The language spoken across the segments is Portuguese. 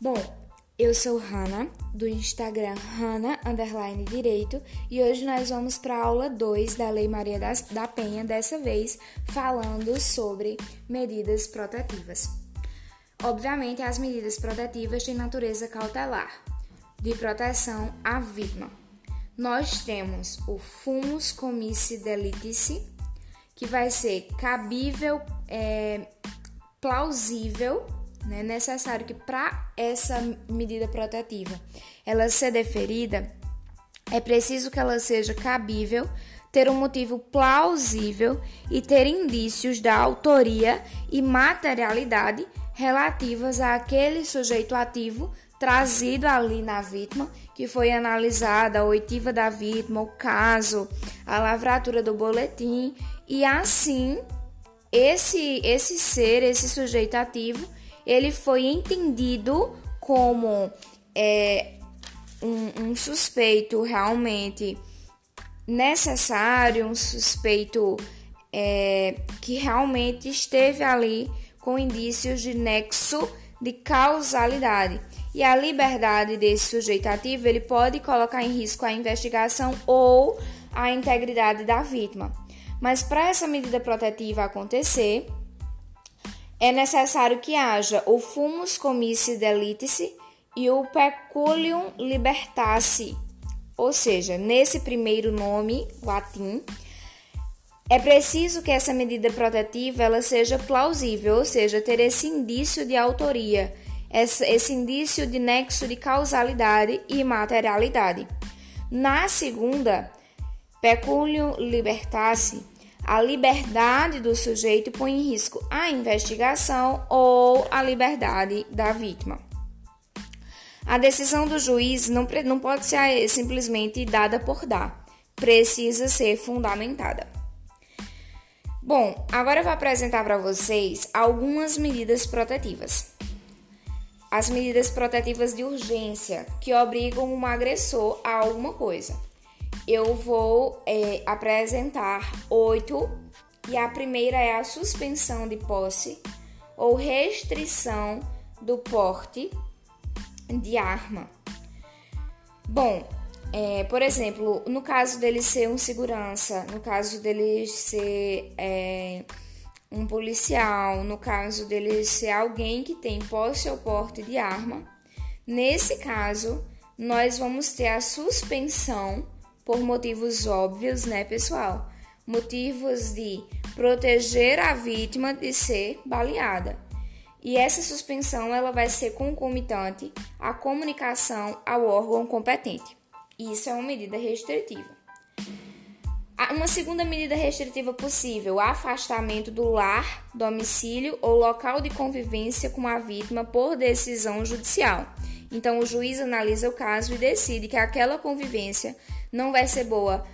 Bom, eu sou Hanna, do Instagram Hanna Underline Direito, e hoje nós vamos para a aula 2 da Lei Maria da Penha, dessa vez falando sobre medidas protetivas. Obviamente, as medidas protetivas têm natureza cautelar, de proteção à vítima. Nós temos o fumus comissi delitice, que vai ser cabível, é, plausível é necessário que para essa medida protetiva ela ser deferida, é preciso que ela seja cabível, ter um motivo plausível e ter indícios da autoria e materialidade relativas àquele sujeito ativo trazido ali na vítima, que foi analisada a oitiva da vítima, o caso, a lavratura do boletim, e assim esse esse ser, esse sujeito ativo ele foi entendido como é, um, um suspeito realmente necessário, um suspeito é, que realmente esteve ali com indícios de nexo de causalidade. E a liberdade desse sujeito ativo ele pode colocar em risco a investigação ou a integridade da vítima. Mas para essa medida protetiva acontecer, é necessário que haja o fumus comissi delitice e o peculium libertasse, ou seja, nesse primeiro nome latim, é preciso que essa medida protetiva ela seja plausível, ou seja, ter esse indício de autoria, esse indício de nexo de causalidade e materialidade. Na segunda, peculium libertasse, a liberdade do sujeito põe em risco a investigação ou a liberdade da vítima. A decisão do juiz não, não pode ser simplesmente dada por dar, precisa ser fundamentada. Bom, agora eu vou apresentar para vocês algumas medidas protetivas. As medidas protetivas de urgência que obrigam um agressor a alguma coisa eu vou é, apresentar oito e a primeira é a suspensão de posse ou restrição do porte de arma. Bom, é, por exemplo, no caso dele ser um segurança, no caso dele ser é, um policial, no caso dele ser alguém que tem posse ou porte de arma, nesse caso, nós vamos ter a suspensão por motivos óbvios, né, pessoal? Motivos de proteger a vítima de ser baleada. E essa suspensão ela vai ser concomitante à comunicação ao órgão competente. Isso é uma medida restritiva. Uma segunda medida restritiva possível, afastamento do lar, domicílio ou local de convivência com a vítima por decisão judicial. Então, o juiz analisa o caso e decide que aquela convivência não vai ser boa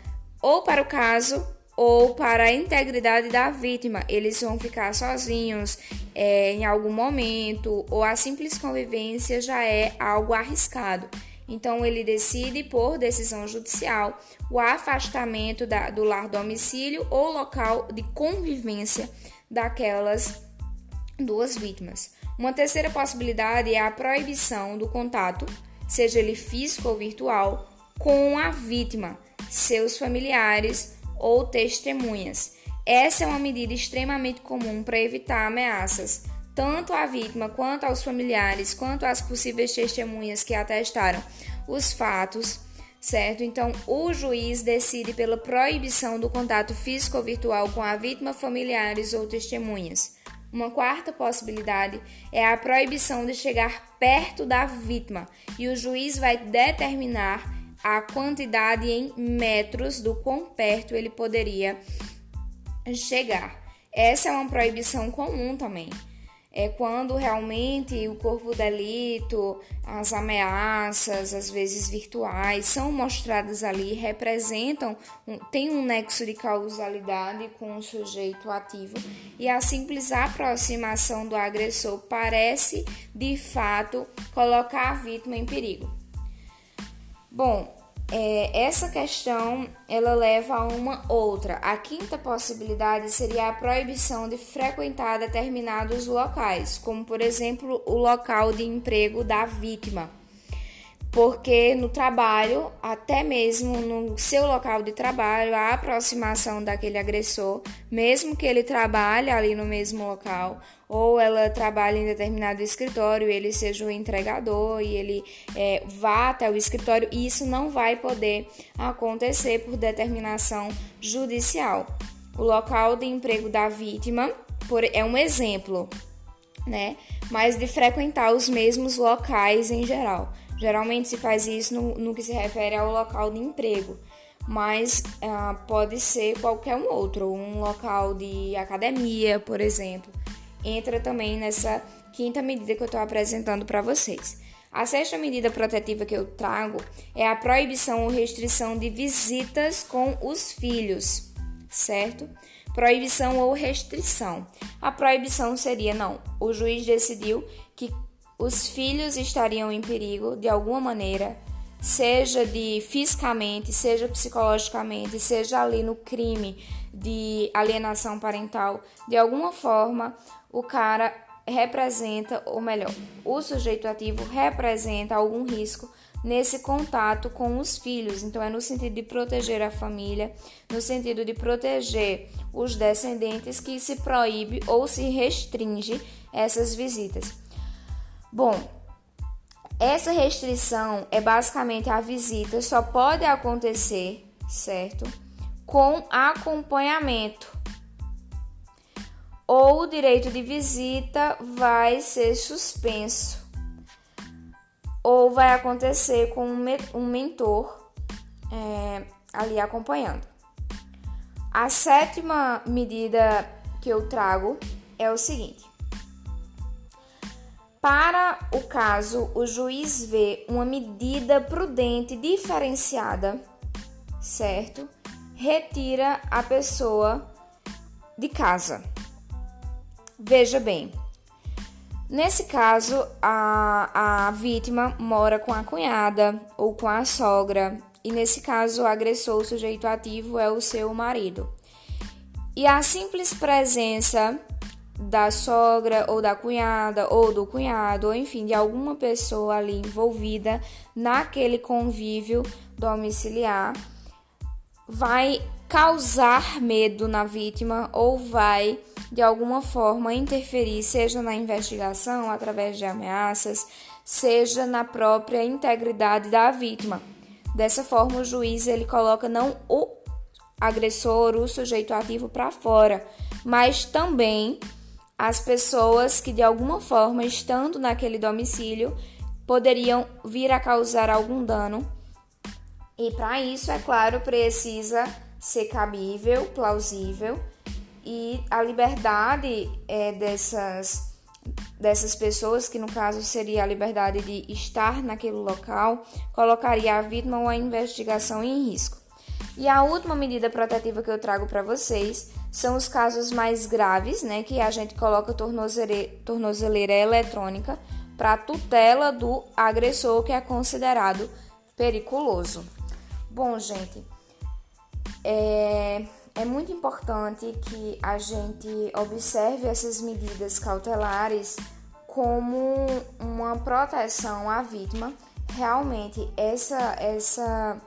ou para o caso ou para a integridade da vítima. Eles vão ficar sozinhos é, em algum momento, ou a simples convivência já é algo arriscado. Então, ele decide, por decisão judicial, o afastamento da, do lar domicílio ou local de convivência daquelas duas vítimas. Uma terceira possibilidade é a proibição do contato, seja ele físico ou virtual, com a vítima, seus familiares ou testemunhas. Essa é uma medida extremamente comum para evitar ameaças, tanto à vítima quanto aos familiares, quanto às possíveis testemunhas que atestaram os fatos, certo? Então, o juiz decide pela proibição do contato físico ou virtual com a vítima, familiares ou testemunhas. Uma quarta possibilidade é a proibição de chegar perto da vítima, e o juiz vai determinar a quantidade em metros do quão perto ele poderia chegar. Essa é uma proibição comum também. É quando realmente o corpo delito, as ameaças, às vezes virtuais, são mostradas ali, representam, tem um nexo de causalidade com o sujeito ativo e a simples aproximação do agressor parece, de fato, colocar a vítima em perigo. Bom, é, essa questão ela leva a uma outra. A quinta possibilidade seria a proibição de frequentar determinados locais, como por exemplo o local de emprego da vítima porque no trabalho, até mesmo no seu local de trabalho, a aproximação daquele agressor, mesmo que ele trabalhe ali no mesmo local, ou ela trabalhe em determinado escritório, ele seja o entregador e ele é, vá até o escritório, isso não vai poder acontecer por determinação judicial. O local de emprego da vítima por, é um exemplo, né? Mas de frequentar os mesmos locais em geral. Geralmente se faz isso no, no que se refere ao local de emprego, mas ah, pode ser qualquer um outro, um local de academia, por exemplo. Entra também nessa quinta medida que eu estou apresentando para vocês. A sexta medida protetiva que eu trago é a proibição ou restrição de visitas com os filhos, certo? Proibição ou restrição. A proibição seria não, o juiz decidiu que os filhos estariam em perigo de alguma maneira, seja de fisicamente, seja psicologicamente, seja ali no crime de alienação parental, de alguma forma o cara representa, ou melhor, o sujeito ativo representa algum risco nesse contato com os filhos. Então, é no sentido de proteger a família, no sentido de proteger os descendentes que se proíbe ou se restringe essas visitas. Bom, essa restrição é basicamente a visita só pode acontecer, certo? Com acompanhamento. Ou o direito de visita vai ser suspenso. Ou vai acontecer com um mentor é, ali acompanhando. A sétima medida que eu trago é o seguinte: para o caso o juiz vê uma medida prudente diferenciada, certo? Retira a pessoa de casa. Veja bem, nesse caso a, a vítima mora com a cunhada ou com a sogra, e nesse caso o agressor, o sujeito ativo, é o seu marido. E a simples presença da sogra ou da cunhada ou do cunhado, ou enfim, de alguma pessoa ali envolvida naquele convívio domiciliar, vai causar medo na vítima ou vai de alguma forma interferir, seja na investigação através de ameaças, seja na própria integridade da vítima. Dessa forma, o juiz ele coloca não o agressor, o sujeito ativo para fora, mas também as pessoas que de alguma forma, estando naquele domicílio, poderiam vir a causar algum dano. E para isso, é claro, precisa ser cabível, plausível e a liberdade é, dessas dessas pessoas, que no caso seria a liberdade de estar naquele local, colocaria a vítima ou a investigação em risco. E a última medida protetiva que eu trago para vocês são os casos mais graves, né, que a gente coloca tornozeleira, eletrônica para tutela do agressor que é considerado periculoso. Bom, gente, é, é muito importante que a gente observe essas medidas cautelares como uma proteção à vítima. Realmente, essa, essa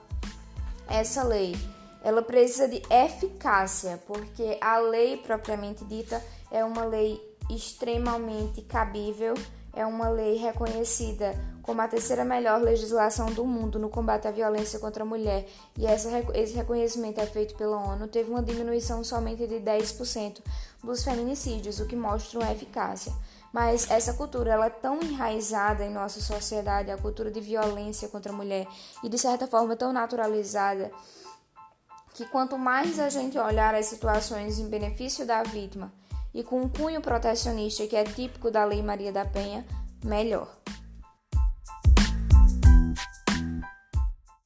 essa lei ela precisa de eficácia, porque a lei propriamente dita é uma lei extremamente cabível, é uma lei reconhecida como a terceira melhor legislação do mundo no combate à violência contra a mulher, e essa, esse reconhecimento é feito pela ONU, teve uma diminuição somente de 10% dos feminicídios, o que mostra uma eficácia. Mas essa cultura ela é tão enraizada em nossa sociedade, a cultura de violência contra a mulher, e de certa forma tão naturalizada, que quanto mais a gente olhar as situações em benefício da vítima e com um cunho protecionista que é típico da Lei Maria da Penha, melhor.